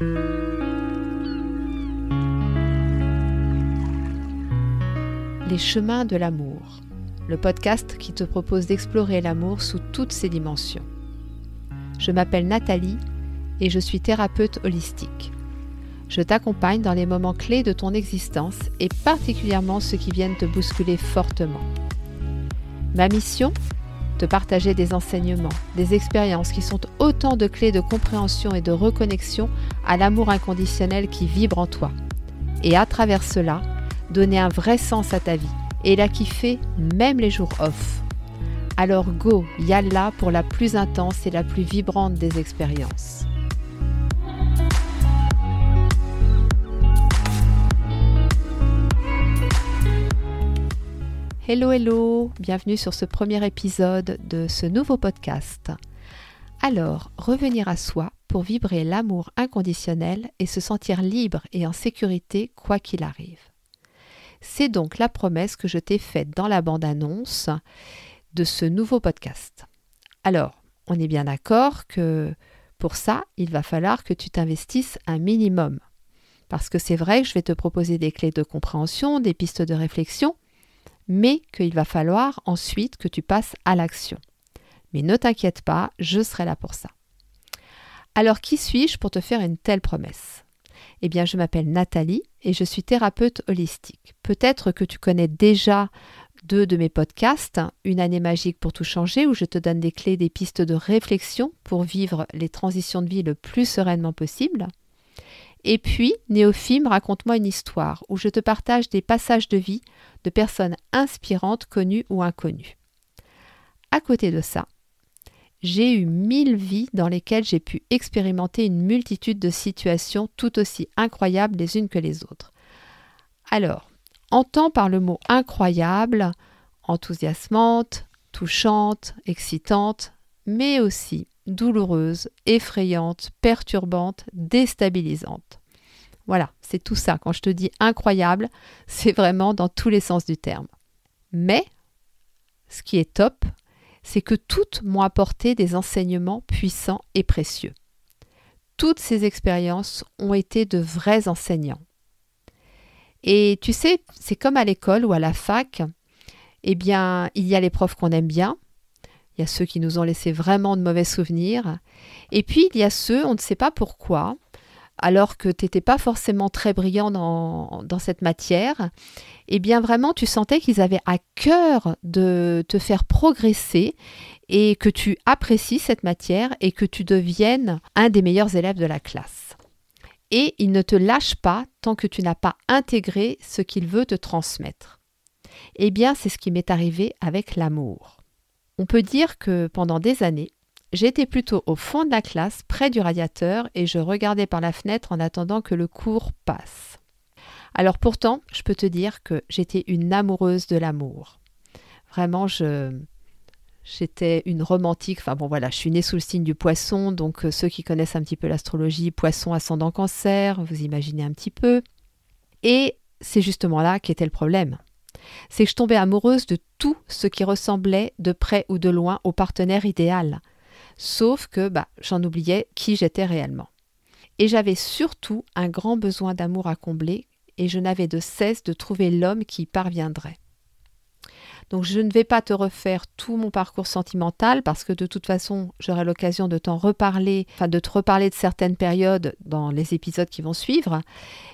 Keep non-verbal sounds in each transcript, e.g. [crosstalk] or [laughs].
Les chemins de l'amour, le podcast qui te propose d'explorer l'amour sous toutes ses dimensions. Je m'appelle Nathalie et je suis thérapeute holistique. Je t'accompagne dans les moments clés de ton existence et particulièrement ceux qui viennent te bousculer fortement. Ma mission Te partager des enseignements, des expériences qui sont autant de clés de compréhension et de reconnexion à l'amour inconditionnel qui vibre en toi. Et à travers cela, donner un vrai sens à ta vie et la kiffer même les jours off. Alors go, yalla pour la plus intense et la plus vibrante des expériences. Hello hello, bienvenue sur ce premier épisode de ce nouveau podcast. Alors, revenir à soi pour vibrer l'amour inconditionnel et se sentir libre et en sécurité quoi qu'il arrive. C'est donc la promesse que je t'ai faite dans la bande-annonce de ce nouveau podcast. Alors, on est bien d'accord que pour ça, il va falloir que tu t'investisses un minimum. Parce que c'est vrai que je vais te proposer des clés de compréhension, des pistes de réflexion, mais qu'il va falloir ensuite que tu passes à l'action. Mais ne t'inquiète pas, je serai là pour ça. Alors qui suis-je pour te faire une telle promesse? Eh bien, je m'appelle Nathalie et je suis thérapeute holistique. Peut-être que tu connais déjà deux de mes podcasts, Une année magique pour tout changer, où je te donne des clés, des pistes de réflexion pour vivre les transitions de vie le plus sereinement possible. Et puis, Néophime, raconte-moi une histoire, où je te partage des passages de vie de personnes inspirantes, connues ou inconnues. À côté de ça, j'ai eu mille vies dans lesquelles j'ai pu expérimenter une multitude de situations tout aussi incroyables les unes que les autres. Alors, entends par le mot incroyable, enthousiasmante, touchante, excitante, mais aussi douloureuse, effrayante, perturbante, déstabilisante. Voilà, c'est tout ça. Quand je te dis incroyable, [laughs] c'est vraiment dans tous les sens du terme. Mais, ce qui est top, c'est que toutes m'ont apporté des enseignements puissants et précieux. Toutes ces expériences ont été de vrais enseignants. Et tu sais, c'est comme à l'école ou à la fac, eh bien, il y a les profs qu'on aime bien, il y a ceux qui nous ont laissé vraiment de mauvais souvenirs, et puis il y a ceux, on ne sait pas pourquoi, alors que tu n'étais pas forcément très brillant dans, dans, cette matière, eh bien vraiment tu sentais qu'ils avaient à cœur de te faire progresser et que tu apprécies cette matière et que tu deviennes un des meilleurs élèves de la classe. Et ils ne te lâchent pas tant que tu n'as pas intégré ce qu'il veut te transmettre. Eh bien c'est ce qui m'est arrivé avec l'amour. On peut dire que pendant des années, J'étais plutôt au fond de la classe, près du radiateur, et je regardais par la fenêtre en attendant que le cours passe. Alors pourtant, je peux te dire que j'étais une amoureuse de l'amour. Vraiment, je, J'étais une romantique. Enfin bon, voilà, je suis née sous le signe du poisson. Donc, euh, ceux qui connaissent un petit peu l'astrologie, poisson ascendant cancer, vous imaginez un petit peu. Et c'est justement là qu'était le problème. C'est que je tombais amoureuse de tout ce qui ressemblait de près ou de loin au partenaire idéal sauf que bah, j'en oubliais qui j'étais réellement. Et j'avais surtout un grand besoin d'amour à combler, et je n'avais de cesse de trouver l'homme qui y parviendrait. Donc je ne vais pas te refaire tout mon parcours sentimental parce que de toute façon j'aurai l'occasion de t'en reparler, enfin de te reparler de certaines périodes dans les épisodes qui vont suivre.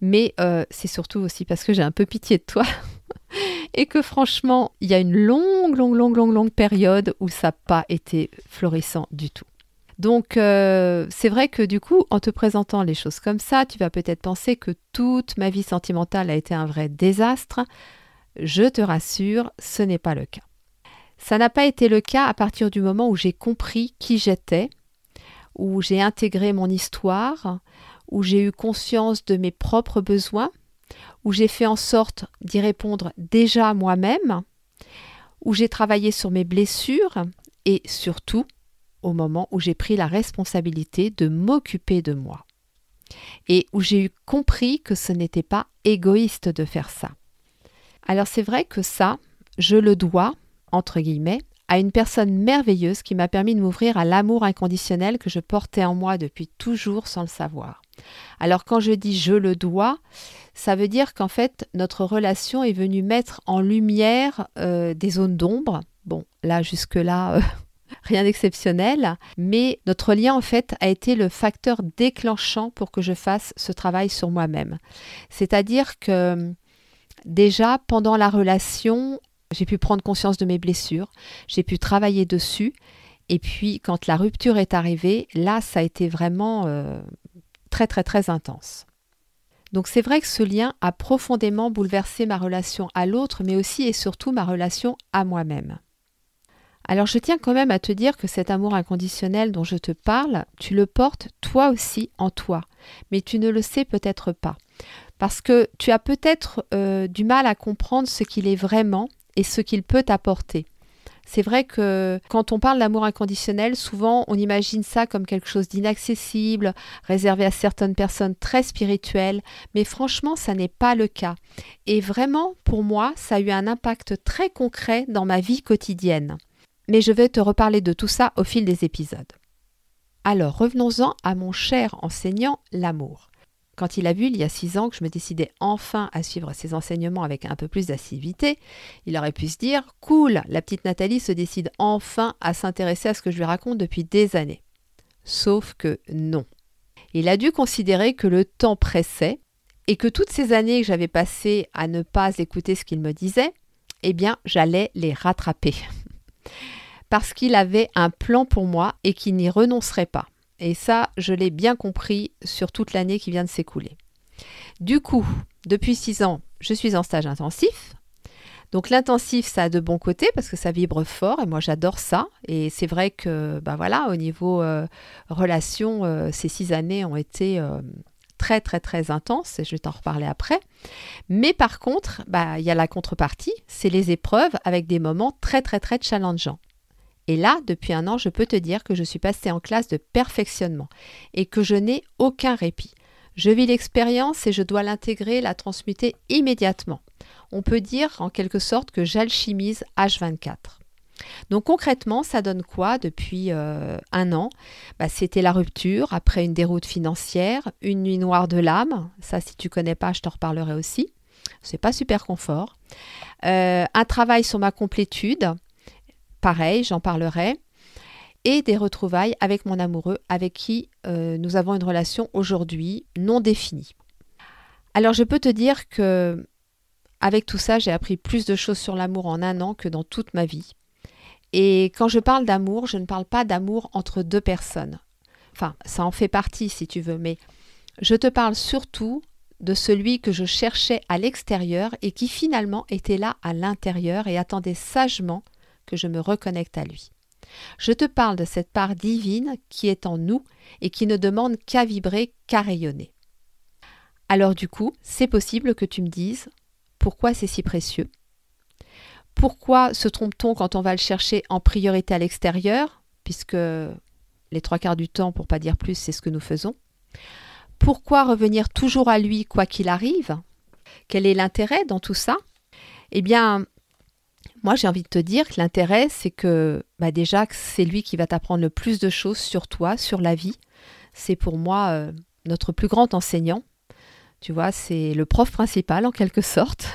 Mais euh, c'est surtout aussi parce que j'ai un peu pitié de toi [laughs] et que franchement, il y a une longue, longue, longue, longue, longue période où ça n'a pas été florissant du tout. Donc euh, c'est vrai que du coup, en te présentant les choses comme ça, tu vas peut-être penser que toute ma vie sentimentale a été un vrai désastre. Je te rassure, ce n'est pas le cas. Ça n'a pas été le cas à partir du moment où j'ai compris qui j'étais, où j'ai intégré mon histoire, où j'ai eu conscience de mes propres besoins où j'ai fait en sorte d'y répondre déjà moi-même, où j'ai travaillé sur mes blessures et surtout au moment où j'ai pris la responsabilité de m'occuper de moi. Et où j'ai eu compris que ce n'était pas égoïste de faire ça. Alors c'est vrai que ça, je le dois, entre guillemets, à une personne merveilleuse qui m'a permis de m'ouvrir à l'amour inconditionnel que je portais en moi depuis toujours sans le savoir. Alors quand je dis je le dois, ça veut dire qu'en fait notre relation est venue mettre en lumière euh, des zones d'ombre. Bon, là jusque-là, euh, [laughs] rien d'exceptionnel, mais notre lien en fait a été le facteur déclenchant pour que je fasse ce travail sur moi-même. C'est-à-dire que déjà pendant la relation, j'ai pu prendre conscience de mes blessures, j'ai pu travailler dessus, et puis quand la rupture est arrivée, là ça a été vraiment euh, très très très intense. Donc c'est vrai que ce lien a profondément bouleversé ma relation à l'autre, mais aussi et surtout ma relation à moi-même. Alors je tiens quand même à te dire que cet amour inconditionnel dont je te parle, tu le portes toi aussi en toi, mais tu ne le sais peut-être pas. Parce que tu as peut-être euh, du mal à comprendre ce qu'il est vraiment et ce qu'il peut t'apporter. C'est vrai que quand on parle d'amour inconditionnel, souvent on imagine ça comme quelque chose d'inaccessible, réservé à certaines personnes très spirituelles, mais franchement, ça n'est pas le cas. Et vraiment, pour moi, ça a eu un impact très concret dans ma vie quotidienne mais je vais te reparler de tout ça au fil des épisodes. Alors revenons-en à mon cher enseignant l'amour. Quand il a vu il y a six ans que je me décidais enfin à suivre ses enseignements avec un peu plus d'assiduité, il aurait pu se dire Cool, la petite Nathalie se décide enfin à s'intéresser à ce que je lui raconte depuis des années. Sauf que non. Il a dû considérer que le temps pressait et que toutes ces années que j'avais passées à ne pas écouter ce qu'il me disait, eh bien, j'allais les rattraper [laughs] parce qu'il avait un plan pour moi et qu'il n'y renoncerait pas. Et ça, je l'ai bien compris sur toute l'année qui vient de s'écouler. Du coup, depuis six ans, je suis en stage intensif. Donc l'intensif, ça a de bons côtés parce que ça vibre fort et moi j'adore ça. Et c'est vrai que, ben voilà, au niveau euh, relation, euh, ces six années ont été euh, très très très intenses et je vais t'en reparler après. Mais par contre, bah, il y a la contrepartie, c'est les épreuves avec des moments très très très challengeants. Et là, depuis un an, je peux te dire que je suis passée en classe de perfectionnement et que je n'ai aucun répit. Je vis l'expérience et je dois l'intégrer, la transmuter immédiatement. On peut dire en quelque sorte que j'alchimise H24. Donc concrètement, ça donne quoi depuis euh, un an? Bah, C'était la rupture après une déroute financière, une nuit noire de l'âme. Ça, si tu connais pas, je t'en reparlerai aussi. C'est pas super confort. Euh, un travail sur ma complétude, pareil, j'en parlerai. Et des retrouvailles avec mon amoureux, avec qui euh, nous avons une relation aujourd'hui non définie. Alors je peux te dire que avec tout ça, j'ai appris plus de choses sur l'amour en un an que dans toute ma vie. Et quand je parle d'amour, je ne parle pas d'amour entre deux personnes. Enfin, ça en fait partie si tu veux, mais je te parle surtout de celui que je cherchais à l'extérieur et qui finalement était là à l'intérieur et attendait sagement que je me reconnecte à lui. Je te parle de cette part divine qui est en nous et qui ne demande qu'à vibrer, qu'à rayonner. Alors du coup, c'est possible que tu me dises pourquoi c'est si précieux? Pourquoi se trompe-t-on quand on va le chercher en priorité à l'extérieur, puisque les trois quarts du temps, pour pas dire plus, c'est ce que nous faisons? Pourquoi revenir toujours à lui quoi qu'il arrive? Quel est l'intérêt dans tout ça? Eh bien, moi, j'ai envie de te dire que l'intérêt, c'est que bah déjà, c'est lui qui va t'apprendre le plus de choses sur toi, sur la vie. C'est pour moi euh, notre plus grand enseignant. Tu vois, c'est le prof principal en quelque sorte.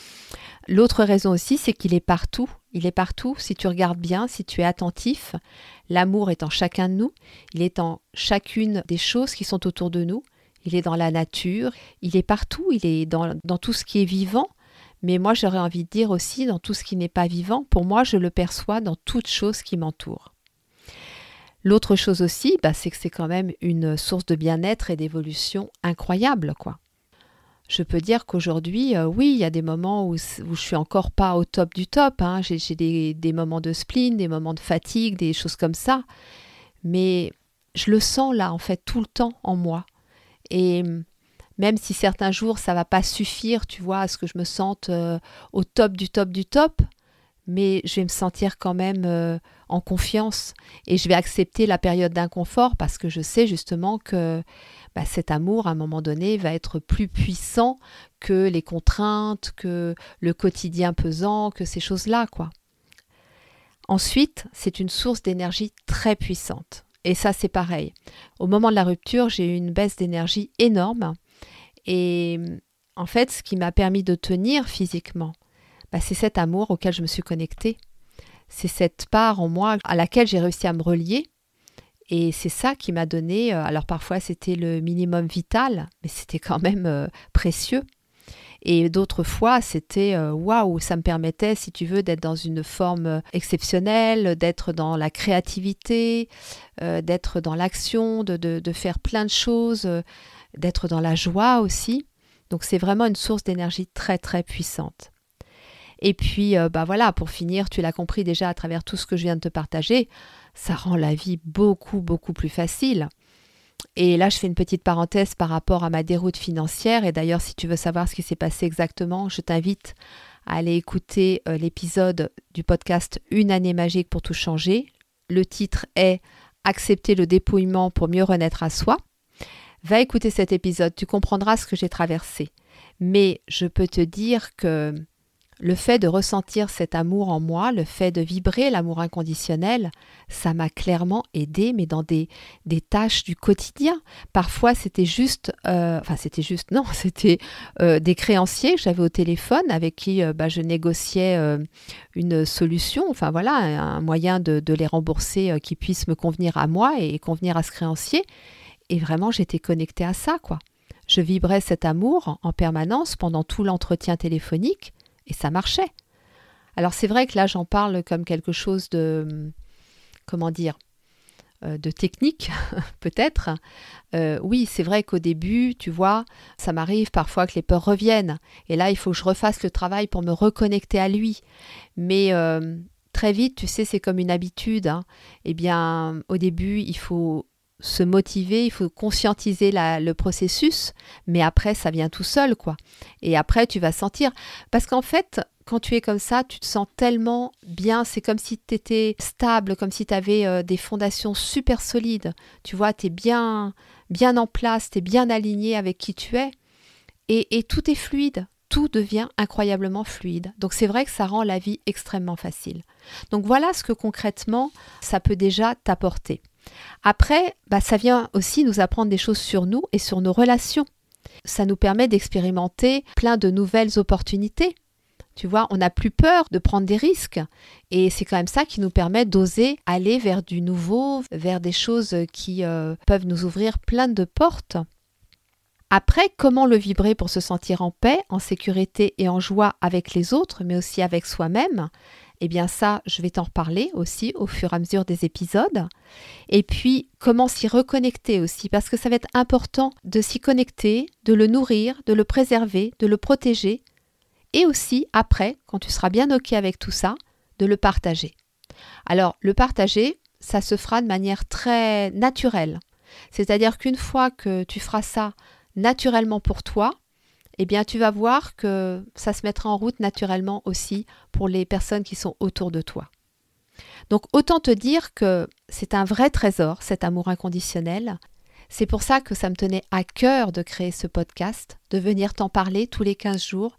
[laughs] L'autre raison aussi, c'est qu'il est partout. Il est partout si tu regardes bien, si tu es attentif. L'amour est en chacun de nous. Il est en chacune des choses qui sont autour de nous. Il est dans la nature. Il est partout. Il est dans, dans tout ce qui est vivant. Mais moi, j'aurais envie de dire aussi dans tout ce qui n'est pas vivant, pour moi, je le perçois dans toute chose qui m'entoure. L'autre chose aussi, bah, c'est que c'est quand même une source de bien-être et d'évolution incroyable, quoi. Je peux dire qu'aujourd'hui, euh, oui, il y a des moments où, où, je suis encore pas au top du top. Hein. J'ai des, des moments de spleen, des moments de fatigue, des choses comme ça. Mais je le sens là, en fait, tout le temps en moi. Et même si certains jours ça va pas suffire, tu vois, à ce que je me sente euh, au top du top du top, mais je vais me sentir quand même euh, en confiance et je vais accepter la période d'inconfort parce que je sais justement que bah, cet amour, à un moment donné, va être plus puissant que les contraintes, que le quotidien pesant, que ces choses-là, quoi. Ensuite, c'est une source d'énergie très puissante. Et ça, c'est pareil. Au moment de la rupture, j'ai eu une baisse d'énergie énorme. Et en fait, ce qui m'a permis de tenir physiquement, bah, c'est cet amour auquel je me suis connectée. C'est cette part en moi à laquelle j'ai réussi à me relier. Et c'est ça qui m'a donné, euh, alors parfois c'était le minimum vital, mais c'était quand même euh, précieux. Et d'autres fois, c'était euh, waouh, ça me permettait, si tu veux, d'être dans une forme exceptionnelle, d'être dans la créativité, d'être dans l'action, de, de, faire plein de choses, d'être dans la joie aussi. Donc c'est vraiment une source d'énergie très très puissante. Et puis, bah voilà, pour finir, tu l'as compris déjà à travers tout ce que je viens de te partager, ça rend la vie beaucoup beaucoup plus facile. Et là, je fais une petite parenthèse par rapport à ma déroute financière. Et d'ailleurs, si tu veux savoir ce qui s'est passé exactement, je t'invite à aller écouter euh, l'épisode du podcast Une année magique pour tout changer. Le titre est Accepter le dépouillement pour mieux renaître à soi. Va écouter cet épisode, tu comprendras ce que j'ai traversé. Mais je peux te dire que le fait de ressentir cet amour en moi, le fait de vibrer l'amour inconditionnel, ça m'a clairement aidé, mais dans des, des tâches du quotidien. Parfois, c'était juste, euh, enfin, c'était juste, non, [laughs] c'était euh, des créanciers que j'avais au téléphone avec qui euh, bah, je négociais une solution, enfin voilà, un moyen de, de les rembourser qui puisse me convenir à moi et convenir à ce créancier. Et vraiment, j'étais connectée à ça. Je vibrais cet amour en permanence pendant tout l'entretien téléphonique et ça marchait. Alors c'est vrai que là j'en parle comme quelque chose de, comment dire, euh, de technique [laughs] peut-être. Euh, oui, c'est vrai qu'au début, tu vois, ça m'arrive parfois que les peurs reviennent. Et là, il faut que je refasse le travail pour me reconnecter à lui. Mais euh, très vite, tu sais, c'est comme une habitude. Hein. Eh bien, au début, il faut se motiver, il faut conscientiser le processus, mais après, ça vient tout seul, quoi. Et après, tu vas sentir. Parce qu'en fait, quand tu es comme ça, tu te sens tellement bien, c'est comme si tu étais stable, comme si tu avais euh, des fondations super solides. Tu vois, tu es bien, bien en place, tu es bien aligné avec qui tu es. Et, et tout est fluide, tout devient incroyablement fluide. Donc c'est vrai que ça rend la vie extrêmement facile. Donc voilà ce que concrètement, ça peut déjà t'apporter. Après, bah, ça vient aussi nous apprendre des choses sur nous et sur nos relations. Ça nous permet d'expérimenter plein de nouvelles opportunités. Tu vois, on n'a plus peur de prendre des risques. Et c'est quand même ça qui nous permet d'oser aller vers du nouveau, vers des choses qui euh, peuvent nous ouvrir plein de portes. Après, comment le vibrer pour se sentir en paix, en sécurité et en joie avec les autres, mais aussi avec soi-même? Eh bien ça, je vais t'en reparler aussi au fur et à mesure des épisodes. Et puis, comment s'y reconnecter aussi, parce que ça va être important de s'y connecter, de le nourrir, de le préserver, de le protéger, et aussi, après, quand tu seras bien OK avec tout ça, de le partager. Alors, le partager, ça se fera de manière très naturelle. C'est-à-dire qu'une fois que tu feras ça naturellement pour toi, eh bien tu vas voir que ça se mettra en route naturellement aussi pour les personnes qui sont autour de toi. Donc autant te dire que c'est un vrai trésor, cet amour inconditionnel. C'est pour ça que ça me tenait à cœur de créer ce podcast, de venir t'en parler tous les 15 jours,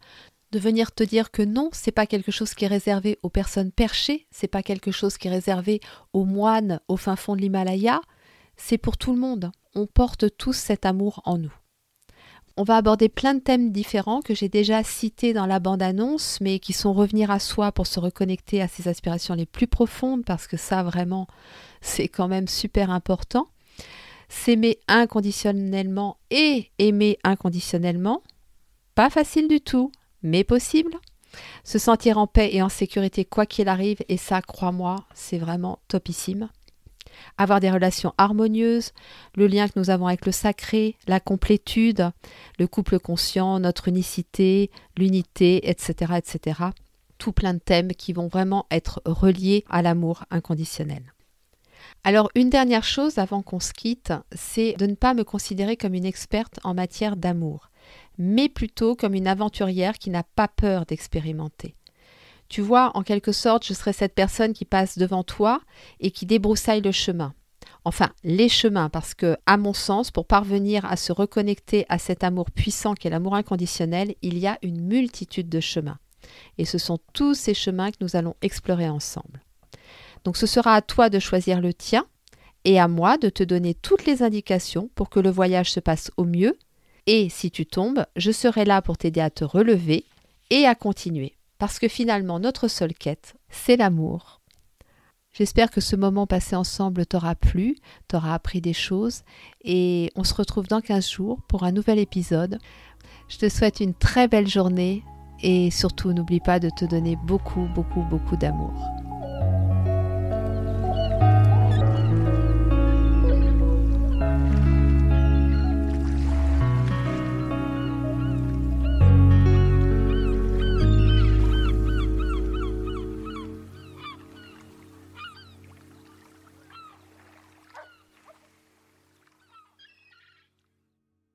de venir te dire que non, c'est pas quelque chose qui est réservé aux personnes perchées, c'est pas quelque chose qui est réservé aux moines au fin fond de l'Himalaya, c'est pour tout le monde. On porte tous cet amour en nous. On va aborder plein de thèmes différents que j'ai déjà cités dans la bande-annonce, mais qui sont revenir à soi pour se reconnecter à ses aspirations les plus profondes, parce que ça, vraiment, c'est quand même super important. S'aimer inconditionnellement et aimer inconditionnellement, pas facile du tout, mais possible. Se sentir en paix et en sécurité quoi qu'il arrive, et ça, crois-moi, c'est vraiment topissime avoir des relations harmonieuses, le lien que nous avons avec le sacré, la complétude, le couple conscient, notre unicité, l'unité, etc., etc. Tout plein de thèmes qui vont vraiment être reliés à l'amour inconditionnel. Alors une dernière chose avant qu'on se quitte, c'est de ne pas me considérer comme une experte en matière d'amour, mais plutôt comme une aventurière qui n'a pas peur d'expérimenter. Tu vois, en quelque sorte, je serai cette personne qui passe devant toi et qui débroussaille le chemin. Enfin, les chemins, parce que, à mon sens, pour parvenir à se reconnecter à cet amour puissant qu'est l'amour inconditionnel, il y a une multitude de chemins. Et ce sont tous ces chemins que nous allons explorer ensemble. Donc ce sera à toi de choisir le tien et à moi de te donner toutes les indications pour que le voyage se passe au mieux. Et si tu tombes, je serai là pour t'aider à te relever et à continuer. Parce que finalement, notre seule quête, c'est l'amour. J'espère que ce moment passé ensemble t'aura plu, t'aura appris des choses et on se retrouve dans 15 jours pour un nouvel épisode. Je te souhaite une très belle journée et surtout n'oublie pas de te donner beaucoup, beaucoup, beaucoup d'amour.